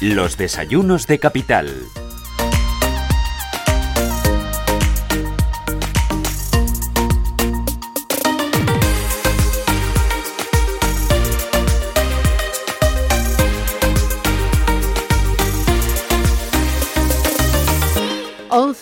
Los desayunos de capital.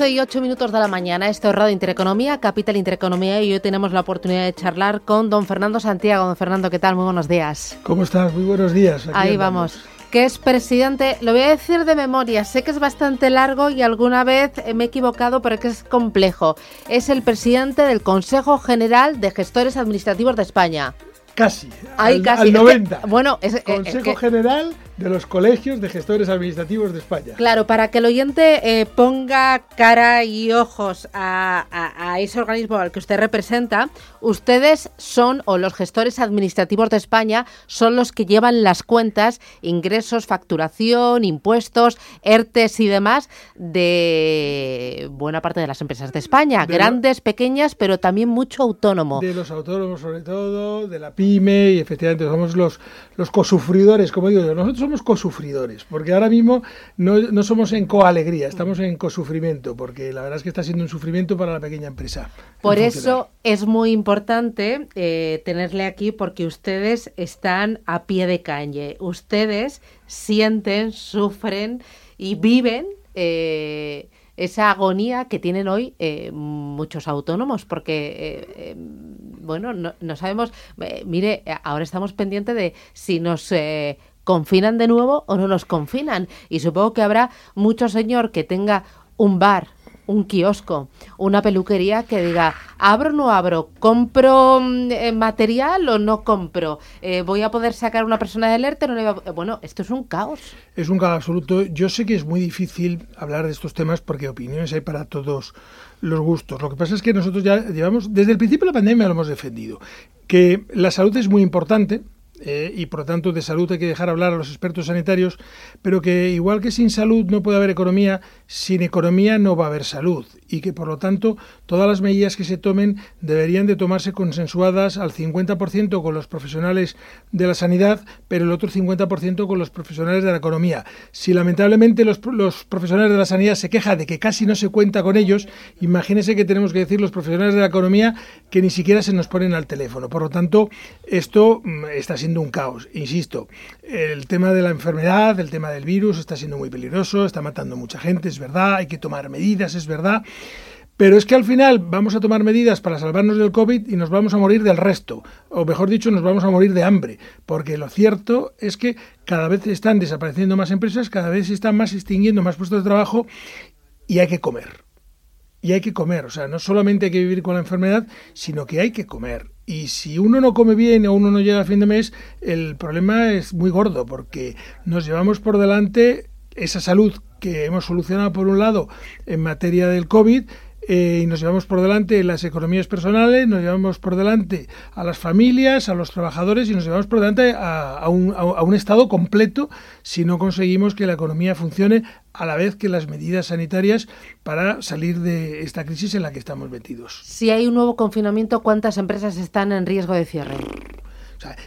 y 8 minutos de la mañana. Esto es Radio Intereconomía, Capital Intereconomía, y hoy tenemos la oportunidad de charlar con don Fernando Santiago. Don Fernando, ¿qué tal? Muy buenos días. ¿Cómo estás? Muy buenos días. Ahí vamos. Que es presidente, lo voy a decir de memoria, sé que es bastante largo y alguna vez me he equivocado, pero que es complejo. Es el presidente del Consejo General de Gestores Administrativos de España. Casi. Ahí casi. Al 90. bueno, es, Consejo General de los colegios de gestores administrativos de España. Claro, para que el oyente eh, ponga cara y ojos a, ese organismo al que usted representa, ustedes son, o los gestores administrativos de España, son los que llevan las cuentas, ingresos, facturación, impuestos, ERTES y demás de buena parte de las empresas de España, grandes, pequeñas, pero también mucho autónomo. De los autónomos sobre todo, de la PYME y efectivamente somos los, los cosufridores, como digo yo. Nosotros somos cosufridores, porque ahora mismo no, no somos en coalegría, estamos en cosufrimiento, porque la verdad es que está siendo un sufrimiento para la pequeña empresa. Por eso es muy importante eh, tenerle aquí, porque ustedes están a pie de calle. Ustedes sienten, sufren y viven. Eh, esa agonía que tienen hoy eh, muchos autónomos, porque, bueno, no, no sabemos, mire, ahora estamos pendientes de si nos confinan de nuevo o no nos confinan. Y supongo que habrá mucho señor que tenga un bar, un kiosco, una peluquería que diga, ¿abro o no abro? ¿Compro mm, eh, material o no compro? Eh, ¿Voy a poder sacar una persona del ERTE? No le Bueno, esto es un caos. Es un caos absoluto. Yo sé que es muy difícil hablar de estos temas porque opiniones hay para todos los gustos. Lo que pasa es que nosotros ya llevamos, desde el principio de la pandemia lo hemos defendido, que la salud es muy importante, eh, y por lo tanto de salud hay que dejar hablar a los expertos sanitarios, pero que igual que sin salud no puede haber economía, sin economía no va a haber salud y que por lo tanto todas las medidas que se tomen deberían de tomarse consensuadas al 50% con los profesionales de la sanidad, pero el otro 50% con los profesionales de la economía. Si lamentablemente los, profesionales de la sanidad se quejan de que casi no se cuenta con ellos, imagínense que tenemos que decir los profesionales de la economía que ni siquiera se nos ponen al teléfono. Por lo tanto, esto mm, está siendo un caos. Insisto, el tema de la enfermedad, el tema del virus está siendo muy peligroso, está matando mucha gente, es verdad, hay que tomar medidas, es verdad. Pero es que al final vamos a tomar medidas para salvarnos del COVID y nos vamos a morir del resto. O mejor dicho, nos vamos a morir de hambre. Porque lo cierto es que cada vez están desapareciendo más empresas, cada vez se están más extinguiendo más puestos de trabajo y hay que comer. Y hay que comer. O sea, no solamente hay que vivir con la enfermedad, sino que hay que comer. Y si uno no come bien o uno no llega a fin de mes, el problema es muy gordo porque nos llevamos por delante esa salud que hemos solucionado por un lado en materia del COVID eh, y nos llevamos por delante las economías personales, nos llevamos por delante a las familias, a los trabajadores y nos llevamos por delante a, un, a, un, Estado completo si no conseguimos que la economía funcione a la vez que las medidas sanitarias para salir de esta crisis en la que estamos metidos. Si hay un nuevo confinamiento, ¿cuántas empresas están en riesgo de cierre?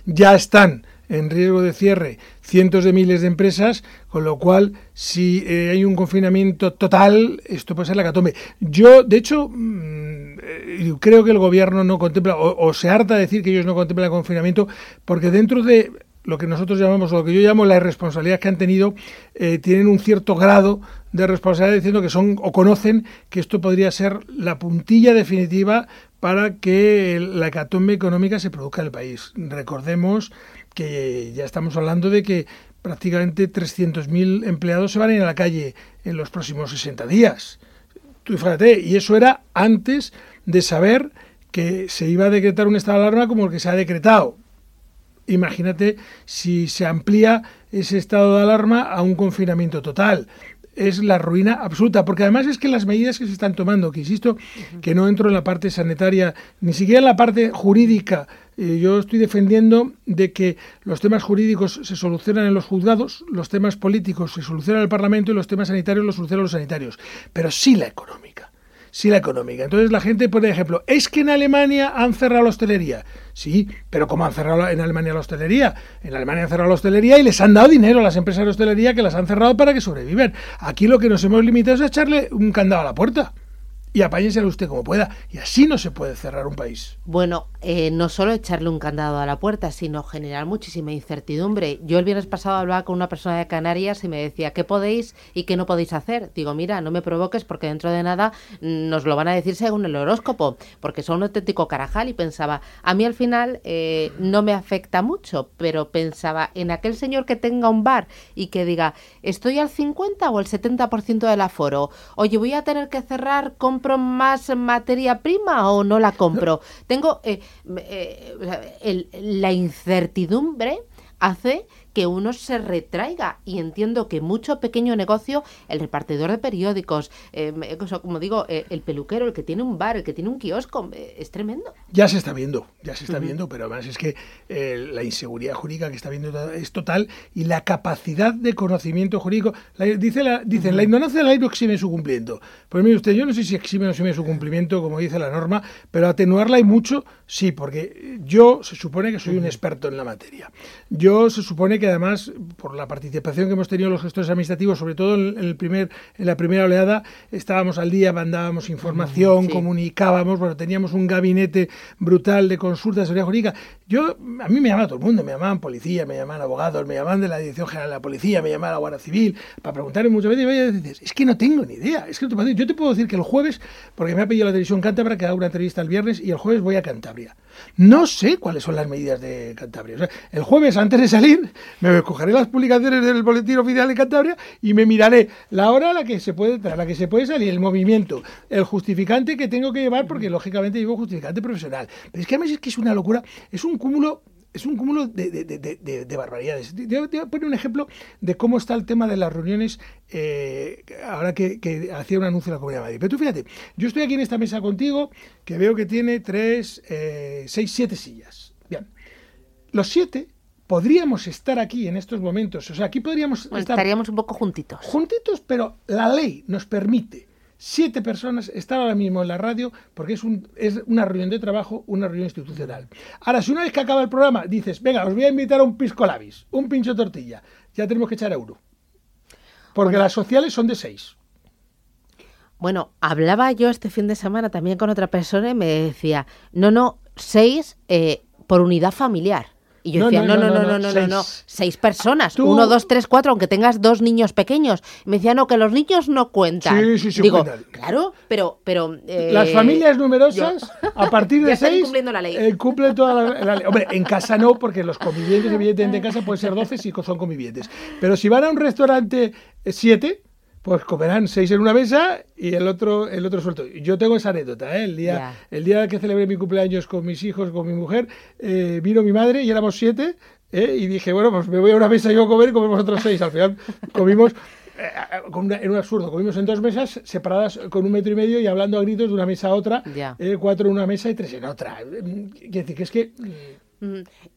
ya están en riesgo de cierre cientos de miles de empresas, con lo cual si eh, hay un confinamiento total, esto puede ser la catombe. Yo, de hecho, mm, eh, creo que el gobierno no contempla, o, se harta de decir que ellos no contemplan el confinamiento, porque dentro de lo que nosotros llamamos, lo que yo llamo la irresponsabilidad que han tenido, eh, tienen un cierto grado de responsabilidad diciendo que son o conocen que esto podría ser la puntilla definitiva para que la hecatombe económica se produzca en el país. Recordemos que ya estamos hablando de que prácticamente 300.000 empleados se van a ir a la calle en los próximos 60 días. Tú fíjate, y eso era antes de saber que se iba a decretar un estado de alarma como el que se ha decretado. Imagínate si se amplía ese estado de alarma a un confinamiento total es la ruina absoluta, porque además es que las medidas que se están tomando, que insisto, que no entro en la parte sanitaria, ni siquiera en la parte jurídica, eh, yo estoy defendiendo de que los temas jurídicos se solucionan en los juzgados, los temas políticos se solucionan en el Parlamento y los temas sanitarios los solucionan los sanitarios, pero sí la económica sí la económica. Entonces la gente pone ejemplo, es que en Alemania han cerrado la hostelería. Sí, pero ¿cómo han cerrado en Alemania la hostelería? En Alemania han cerrado la hostelería y les han dado dinero a las empresas de hostelería que las han cerrado para que sobreviven. Aquí lo que nos hemos limitado es a echarle un candado a la puerta y apáñenselo usted como pueda. Y así no se puede cerrar un país. Bueno, eh, no solo echarle un candado a la puerta, sino generar muchísima incertidumbre. Yo el viernes pasado hablaba con una persona de Canarias y me decía, ¿qué podéis y qué no podéis hacer? Digo, mira, no me provoques porque dentro de nada nos lo van a decir según el horóscopo, porque son un auténtico carajal. Y pensaba, a mí al final eh, no me afecta mucho, pero pensaba en aquel señor que tenga un bar y que diga, estoy al 50 o el 70% del aforo. Oye, voy a tener que cerrar, compro más materia prima o no la compro? Tengo eh, eh, la incertidumbre hace que uno se retraiga. Y entiendo que mucho pequeño negocio, el repartidor de periódicos, eh, como digo, eh, el peluquero, el que tiene un bar, el que tiene un kiosco, eh, es tremendo. Ya se está viendo, ya se está viendo, pero además es que la inseguridad jurídica que está viendo es total y la capacidad de conocimiento jurídico. dice la, dicen, la ignorancia de la ley no exime su cumplimiento. Pues mire usted, yo no sé si exime o no exime su cumplimiento, como dice la norma, pero atenuarla hay mucho, sí, porque yo se supone que soy un experto en la materia. Yo se supone que además, por la participación que hemos tenido los gestores administrativos, sobre todo en, el primer, en la primera oleada, estábamos al día, mandábamos información, comunicábamos, bueno, teníamos un gabinete brutal de consultas de seguridad jurídica. Yo, a mí me llamaba todo el mundo, me llamaban policía, me llamaban abogados, me llamaban de la Dirección General de la Policía, me llamaban la Guardia Civil, para preguntarme muchas veces, y dices, es que no tengo ni idea, es que yo te puedo decir que el jueves, porque me ha pedido la televisión Cántabra que haga una entrevista el viernes y el jueves voy a Cantabria. No sé cuáles son las medidas de Cantabria. el jueves, antes de salir, me cogeré las publicaciones del Boletín Oficial de Cantabria y me miraré la hora a la que se puede a la que se puede salir, el movimiento, el justificante que tengo que llevar, porque lógicamente llevo justificante profesional. Pero es que además es que es una locura, es un cúmulo es un cúmulo de, barbaridades. Te voy a poner un ejemplo de cómo está el tema de las reuniones eh, ahora que, hacía un anuncio la Comunidad de Madrid. Pero tú fíjate, yo estoy aquí en esta mesa contigo que veo que tiene tres, eh, seis, siete sillas. Bien, los siete podríamos estar aquí en estos momentos. O sea, aquí podríamos estar. Estaríamos un poco juntitos. Juntitos, pero la ley nos permite siete personas estar ahora mismo en la radio porque es, un, es una reunión de trabajo, una reunión institucional. Ahora, si una vez que acaba el programa dices, venga, os voy a invitar a un pisco labis, un pincho tortilla, ya tenemos que echar euro. Porque las sociales son de seis. Bueno, hablaba yo este fin de semana también con otra persona y me decía, no, no, seis eh, por unidad familiar. Y yo decía, no, no, no, no, no, no, no, seis personas, uno, dos, tres, cuatro, aunque tengas dos niños pequeños. Me decía, no, que los niños no cuentan. Sí, sí, sí. Digo, claro, pero... pero eh, Las familias numerosas, a partir de seis, cumpliendo la ley. Eh, cumplen toda la, ley. Hombre, en casa no, porque los convivientes, evidentemente, en casa pueden ser doce si son convivientes. Pero si van a un restaurante eh, siete, pues comerán seis en una mesa y el otro el otro suelto. Yo tengo esa anécdota, ¿eh? el día el día que celebré mi cumpleaños con mis hijos, con mi mujer, eh, vino mi madre y éramos siete ¿eh? y dije, bueno, pues me voy a una mesa yo a comer y comemos otros seis. Al final comimos en un absurdo, comimos en dos mesas separadas con un metro y medio y hablando a gritos de una mesa a otra, cuatro en una mesa y tres en otra. Quiere decir que es que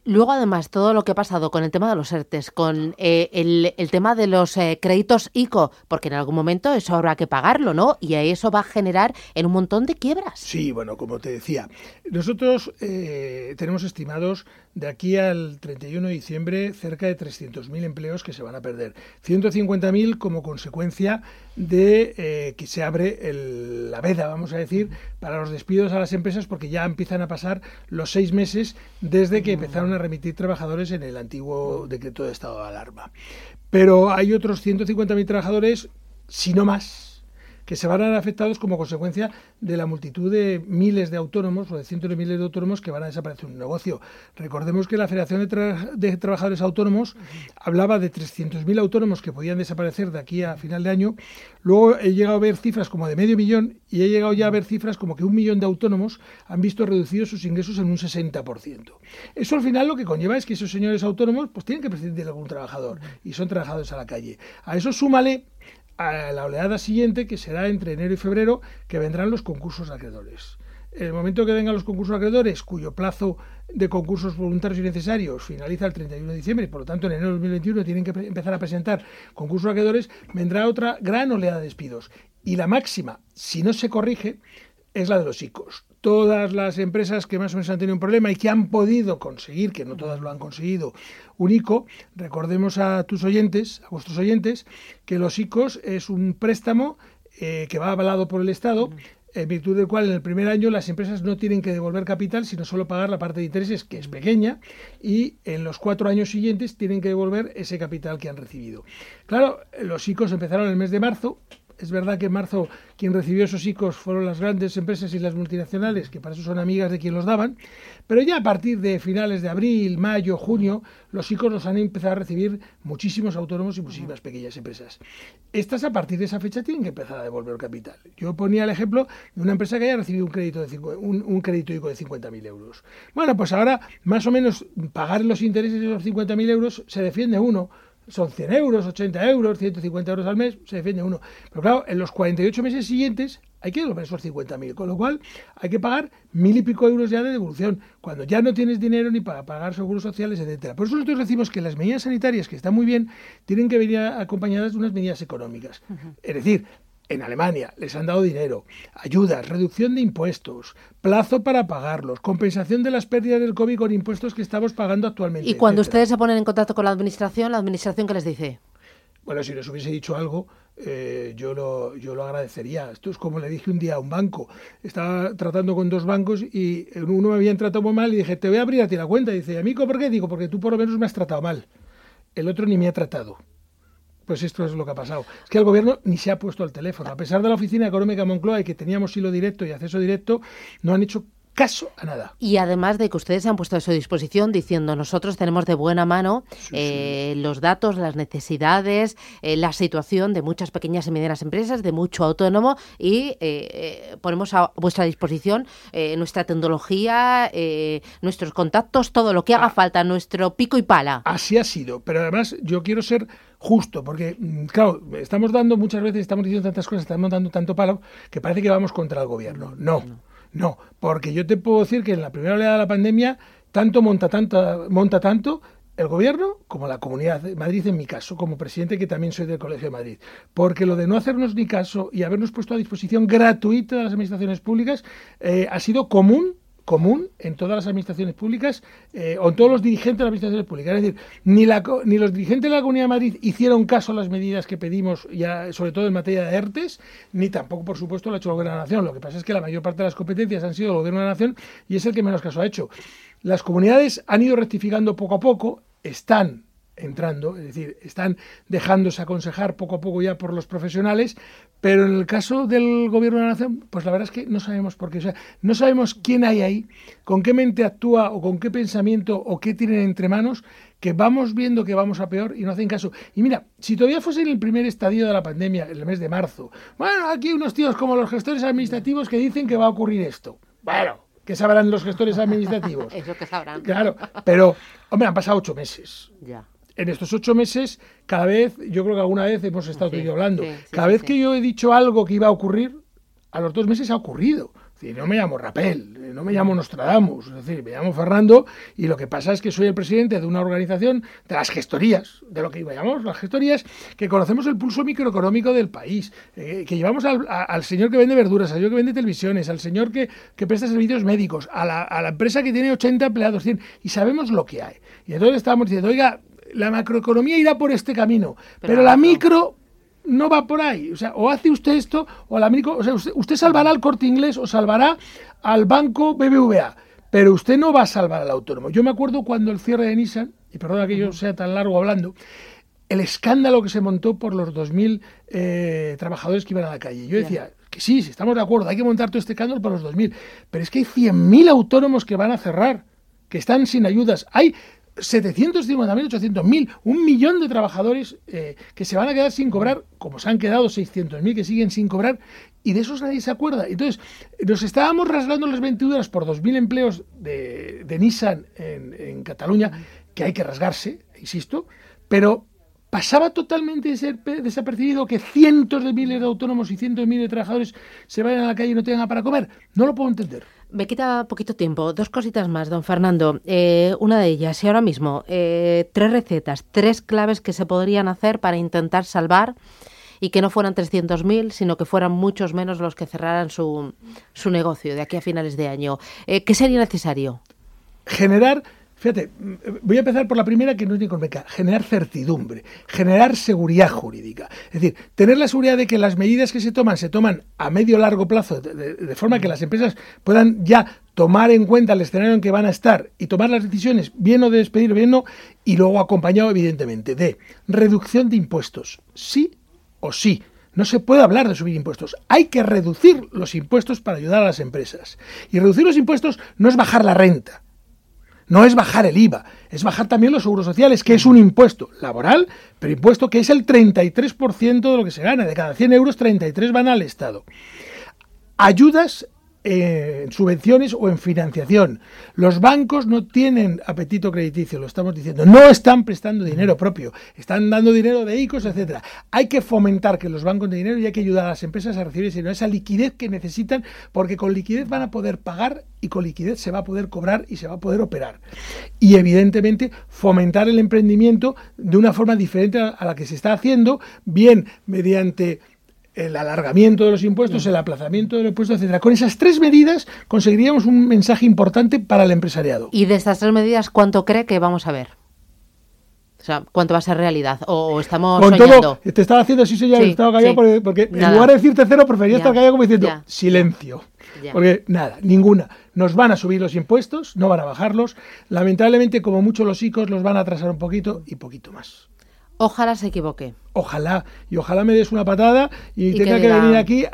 Luego, además, todo lo que ha pasado con el tema de los ERTES, con eh, el, tema de los eh, créditos ICO, porque en algún momento eso habrá que pagarlo, ¿no? Y eso va a generar en un montón de quiebras. Sí, bueno, como te decía, nosotros eh, tenemos estimados de aquí al 31 de diciembre cerca de 300.000 empleos que se van a perder. 150.000 como consecuencia de eh, que se abre la veda, vamos a decir, para los despidos a las empresas porque ya empiezan a pasar los seis meses desde que empezaron a remitir trabajadores en el antiguo decreto de estado de alarma. Pero hay otros 150.000 trabajadores, si no más, que se van a ver afectados como consecuencia de la multitud de miles de autónomos o de cientos de miles de autónomos que van a desaparecer un negocio. Recordemos que la Federación de, Trabajadores Autónomos hablaba de 300.000 autónomos que podían desaparecer de aquí a final de año. Luego he llegado a ver cifras como de medio millón y he llegado ya a ver cifras como que un millón de autónomos han visto reducidos sus ingresos en un 60%. Eso al final lo que conlleva es que esos señores autónomos pues tienen que prescindir de algún trabajador y son trabajadores a la calle. A eso súmale a la oleada siguiente, que será entre enero y febrero, que vendrán los concursos acreedores. En el momento que vengan los concursos acreedores, cuyo plazo de concursos voluntarios y necesarios finaliza el 31 de diciembre por lo tanto en enero de 2021 tienen que empezar a presentar concursos acreedores, vendrá otra gran oleada de despidos. Y la máxima, si no se corrige, es la de los ICOs. Todas las empresas que más o menos han tenido un problema y que han podido conseguir, que no todas lo han conseguido, un ICO, recordemos a tus oyentes, a vuestros oyentes, que los ICOs es un préstamo eh, que va avalado por el Estado en virtud del cual en el primer año las empresas no tienen que devolver capital, sino solo pagar la parte de intereses, que es pequeña, y en los cuatro años siguientes tienen que devolver ese capital que han recibido. Claro, los ICOs empezaron en el mes de marzo, es verdad que en marzo quien recibió esos ICOs fueron las grandes empresas y las multinacionales, que para eso son amigas de quien los daban, pero ya a partir de finales de abril, mayo, junio, los ICOs los han empezado a recibir muchísimos autónomos y muchísimas pequeñas empresas. Estas a partir de esa fecha tienen que empezar a devolver capital. Yo ponía el ejemplo de una empresa que haya recibido un crédito, de un, un crédito ICO de 50.000 euros. Bueno, pues ahora más o menos pagar los intereses de esos 50.000 euros se defiende uno son 100 euros, 80 euros, 150 euros al mes, se defiende uno. Pero claro, en los 48 meses siguientes hay que devolver esos 50.000, con lo cual hay que pagar mil y pico euros ya de devolución, cuando ya no tienes dinero ni para pagar seguros sociales, etcétera. Por eso nosotros decimos que las medidas sanitarias, que están muy bien, tienen que venir acompañadas de unas medidas económicas. Es decir, en Alemania les han dado dinero, ayudas, reducción de impuestos, plazo para pagarlos, compensación de las pérdidas del COVID con impuestos que estamos pagando actualmente. Y cuando ustedes se ponen en contacto con la administración, ¿la administración qué les dice? Bueno, si les hubiese dicho algo, eh, yo, lo, yo lo agradecería. Esto es como le dije un día a un banco. Estaba tratando con dos bancos y uno me habían tratado muy mal y dije, te voy a abrir a ti la cuenta. Y dice, amigo, ¿por qué? Digo, porque tú por lo menos me has tratado mal. El otro ni me ha tratado. Pues esto es lo que ha pasado. Es que el gobierno ni se ha puesto al teléfono. A pesar de la Oficina Económica Moncloa y que teníamos hilo directo y acceso directo, no han hecho caso a nada. Y además de que ustedes se han puesto a su disposición diciendo nosotros tenemos de buena mano eh, los datos, las necesidades, eh, la situación de muchas pequeñas y medianas empresas, de mucho autónomo y eh, ponemos a vuestra disposición nuestra tecnología, nuestros contactos, todo lo que haga ah. falta, nuestro pico y pala. Así ha sido, pero además yo quiero ser justo, porque, mm, claro, estamos dando muchas veces, estamos diciendo tantas cosas, estamos dando tanto palo, que parece que vamos contra el gobierno. No, no, porque yo te puedo decir que en la primera oleada de la pandemia, tanto monta, tanto, monta tanto el gobierno como la Comunidad de Madrid, en mi caso, como presidente, que también soy del Colegio de Madrid. Porque lo de no hacernos ni caso y habernos puesto a disposición gratuita de las administraciones públicas eh, ha sido común común en todas las administraciones públicas eh, o en todos los dirigentes de las administraciones públicas. Es decir, ni, la, ni los dirigentes de la Comunidad de Madrid hicieron caso a las medidas que pedimos, ya, sobre todo en materia de ERTES, ni tampoco, por supuesto, lo ha hecho el Gobierno de la Nación. Lo que pasa es que la mayor parte de las competencias han sido del Gobierno de la Nación y es el que menos caso ha hecho. Las comunidades han ido rectificando poco a poco, están entrando, es decir, están dejándose aconsejar poco a poco ya por los profesionales, pero en el caso del gobierno de la nación, pues la verdad es que no sabemos por qué, o sea, no sabemos quién hay ahí, con qué mente actúa o con qué pensamiento o qué tienen entre manos, que vamos viendo que vamos a peor y no hacen caso. Y mira, si todavía fuese en el primer estadio de la pandemia, en el mes de marzo, bueno, aquí hay unos tíos como los gestores administrativos que dicen que va a ocurrir esto. Bueno, ¿qué sabrán los gestores administrativos? Eso que sabrán. Claro, pero, hombre, han pasado ocho meses. Ya en estos ocho meses, cada vez, yo creo que alguna vez hemos estado hablando, cada vez que yo he dicho algo que iba a ocurrir, a los dos meses ha ocurrido. no me llamo Rapel, no me llamo Nostradamus, es decir, me llamo Fernando y lo que pasa es que soy el presidente de una organización de las gestorías, de lo que llamamos las gestorías, que conocemos el pulso microeconómico del país, eh, que llevamos al, señor que vende verduras, al señor que vende televisiones, al señor que, presta servicios médicos, a la, empresa que tiene 80 empleados, 100, y sabemos lo que hay. Y entonces estábamos diciendo, oiga, la macroeconomía irá por este camino, pero, la micro no va por ahí. O sea, o hace usted esto, o la micro, o sea, usted, salvará al corte inglés o salvará al banco BBVA, pero usted no va a salvar al autónomo. Yo me acuerdo cuando el cierre de Nissan, y perdona que yo sea tan largo hablando, el escándalo que se montó por los 2.000 eh, trabajadores que iban a la calle. Yo decía, que sí, sí, estamos de acuerdo, hay que montar todo este escándalo para los 2.000, pero es que hay 100.000 autónomos que van a cerrar, que están sin ayudas. Hay 750.000, 800.000, un millón de trabajadores eh, que se van a quedar sin cobrar, como se han quedado 600.000 que siguen sin cobrar, y de esos nadie se acuerda. Entonces, nos estábamos rasgando las ventiduras por 2.000 empleos de, Nissan en Cataluña, que hay que rasgarse, insisto, pero pasaba totalmente desapercibido que cientos de miles de autónomos y cientos de miles de trabajadores se vayan a la calle y no tengan para comer. No lo puedo entender. Me quita poquito tiempo. Dos cositas más, don Fernando. Eh, una de ellas, y ahora mismo, eh, tres recetas, tres claves que se podrían hacer para intentar salvar y que no fueran 300.000, sino que fueran muchos menos los que cerraran su, su negocio de aquí a finales de año. Eh, ¿Qué sería necesario? Generar Fíjate, voy a empezar por la primera que no es ni económica, generar certidumbre, generar seguridad jurídica. Es decir, tener la seguridad de que las medidas que se toman se toman a medio largo plazo, de, forma que las empresas puedan ya tomar en cuenta el escenario en que van a estar y tomar las decisiones, bien o de despedir, bien no, y luego acompañado evidentemente de reducción de impuestos, sí o sí. No se puede hablar de subir impuestos. Hay que reducir los impuestos para ayudar a las empresas. Y reducir los impuestos no es bajar la renta no es bajar el IVA, es bajar también los seguros sociales, que es un impuesto laboral, pero impuesto que es el 33% de lo que se gana. De cada 100 euros, 33 van al Estado. Ayudas en subvenciones o en financiación. Los bancos no tienen apetito crediticio, lo estamos diciendo. No están prestando dinero propio, están dando dinero de ICOs, etcétera. Hay que fomentar que los bancos de dinero y hay que ayudar a las empresas a recibir esa liquidez que necesitan, porque con liquidez van a poder pagar y con liquidez se va a poder cobrar y se va a poder operar. Y evidentemente fomentar el emprendimiento de una forma diferente a la que se está haciendo, bien mediante el alargamiento de los impuestos, el aplazamiento de los impuestos, etcétera. Con esas tres medidas conseguiríamos un mensaje importante para el empresariado. ¿Y de estas tres medidas cuánto cree que vamos a ver? O sea, ¿cuánto va a ser realidad? ¿O, estamos Con soñando? Todo, te estaba haciendo así, ya sí, estaba callado porque, en lugar de decirte cero prefería estar callado como diciendo silencio. Porque nada, ninguna. Nos van a subir los impuestos, no van a bajarlos. Lamentablemente, como mucho los ICOs, los van a atrasar un poquito y poquito más. Ojalá se equivoque. Ojalá. Y ojalá me des una patada y, tenga que, venir aquí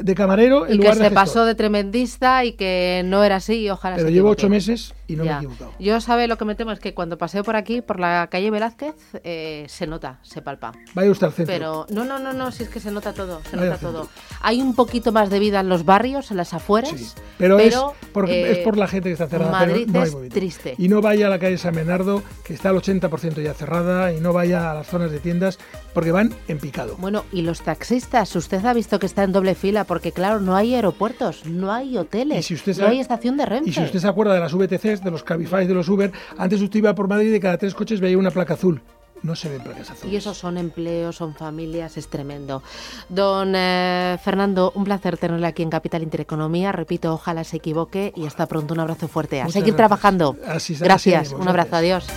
de camarero en y que se pasó de tremendista y que no era así y ojalá Pero llevo ocho meses y no me he equivocado. Yo sabe lo que me temo es que cuando paseo por aquí, por la calle Velázquez, eh, se nota, se palpa. Vaya usted al centro. Pero no, no, no, no, si es que se nota todo, se nota todo. Hay un poquito más de vida en los barrios, en las afueras. Sí, pero, es, por, es por la gente que está cerrada. Madrid no es triste. Y no vaya a la calle San Bernardo, que está al 80% ya cerrada, y no vaya a las zonas de tiendas porque van en picado. Bueno, y los taxistas, usted ha visto que está en doble fila porque claro, no hay aeropuertos, no hay hoteles, no hay estación de Renfe. Y si usted se acuerda de las VTCs, de los Cabify, de los Uber, antes usted iba por Madrid y de cada tres coches veía una placa azul no se ven placas azules. Y esos son empleos, son familias, es tremendo. Don eh, Fernando, un placer tenerle aquí en Capital Intereconomía. Repito, ojalá se equivoque y hasta pronto. Un abrazo fuerte. A seguir trabajando. Así, gracias. un abrazo. Adiós.